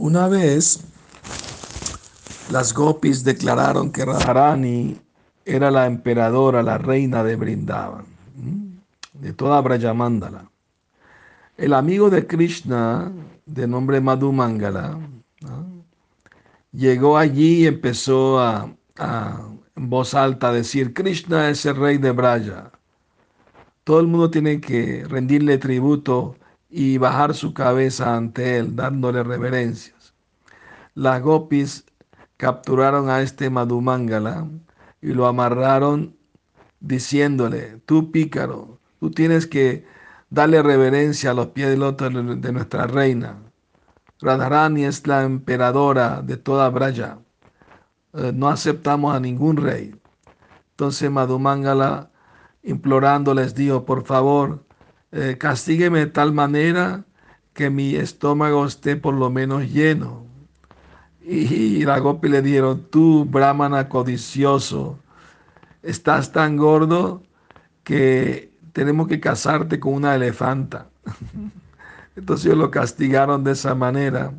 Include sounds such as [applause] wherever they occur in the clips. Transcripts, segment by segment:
Una vez las gopis declararon que Radharani era la emperadora, la reina de Brindavan, de toda Brajamandala. El amigo de Krishna, de nombre Madhu Mangala, llegó allí y empezó a, en voz alta a decir, Krishna es el rey de Braja. Todo el mundo tiene que rendirle tributo y bajar su cabeza ante él, dándole reverencias. Las gopis capturaron a este Madhumangala y lo amarraron diciéndole, tú pícaro, tú tienes que darle reverencia a los pies del otro de nuestra reina. Radharani es la emperadora de toda Braja. Eh, no aceptamos a ningún rey. Entonces Madhumangala implorándoles dijo, por favor, eh, castígueme de tal manera que mi estómago esté por lo menos lleno. Y, la Gopi le dijeron, tú, brahmana codicioso, estás tan gordo que tenemos que casarte con una elefanta. [laughs] Entonces ellos lo castigaron de esa manera.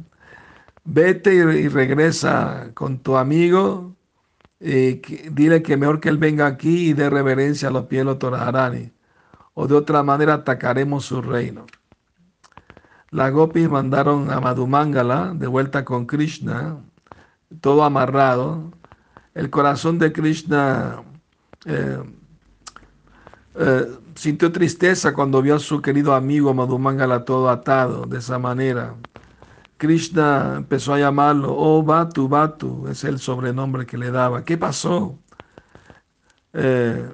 Vete y, regresa con tu amigo. y dile que mejor que él venga aquí y dé reverencia a los pies de o de otra manera atacaremos su reino. Las gopis mandaron a Madhumangala de vuelta con Krishna, todo amarrado. El corazón de Krishna eh, eh, sintió tristeza cuando vio a su querido amigo Madhumangala todo atado de esa manera. Krishna empezó a llamarlo, oh Batu, Batu, es el sobrenombre que le daba. ¿Qué pasó? Eh,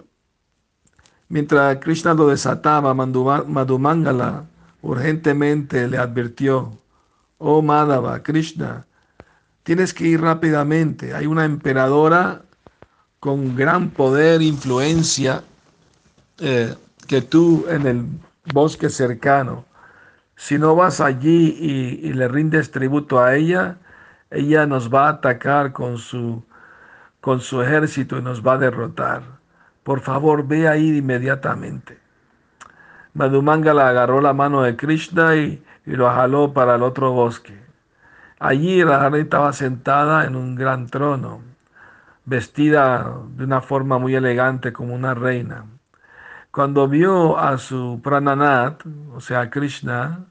Mientras Krishna lo desataba, Madhumangala urgentemente le advirtió, oh Madhava, Krishna, tienes que ir rápidamente. Hay una emperadora con gran poder, influencia, eh, que tú en el bosque cercano. Si no vas allí y, y, le rindes tributo a ella, ella nos va a atacar con su, con su ejército y nos va a derrotar. Por favor, ve ahí inmediatamente. Madhumangala agarró la mano de Krishna y, lo jaló para el otro bosque. Allí Radharani estaba sentada en un gran trono, vestida de una forma muy elegante como una reina. Cuando vio a su prananat, o sea, Krishna,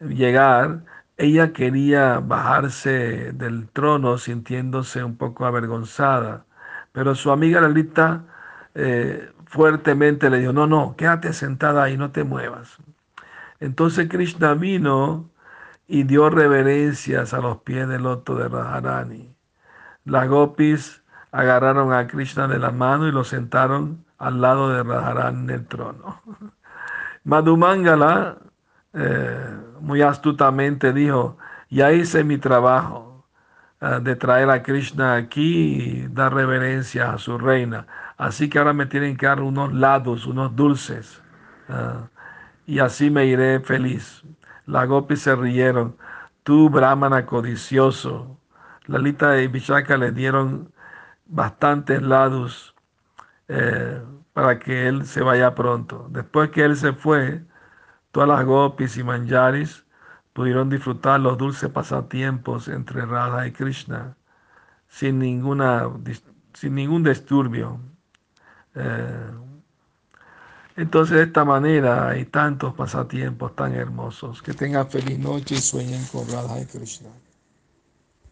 llegar, ella quería bajarse del trono sintiéndose un poco avergonzada, pero su amiga Lalita eh, fuertemente le dijo, no, no, quédate sentada ahí, no te muevas. Entonces Krishna vino y dio reverencias a los pies del loto de Radharani. Las gopis agarraron a Krishna de la mano y lo sentaron al lado de Radharani en el trono. [laughs] Madhumangala eh, muy astutamente dijo, ya hice mi trabajo eh, de traer a Krishna aquí y dar reverencia a su reina. Así que ahora me tienen que dar unos lados, unos dulces. Ah, y así me iré feliz. La Gopi se rieron. Tú, brahmana codicioso. Lalita y Vishaka le dieron bastantes lados eh, para que él se vaya pronto. Después que él se fue, todas las gopis y manjaris pudieron disfrutar los dulces pasatiempos entre Radha y Krishna sin, ninguna, sin ningún disturbio. Eh, entonces de esta manera hay tantos pasatiempos tan hermosos. Que tengan feliz noche y sueñen con Radha y Krishna.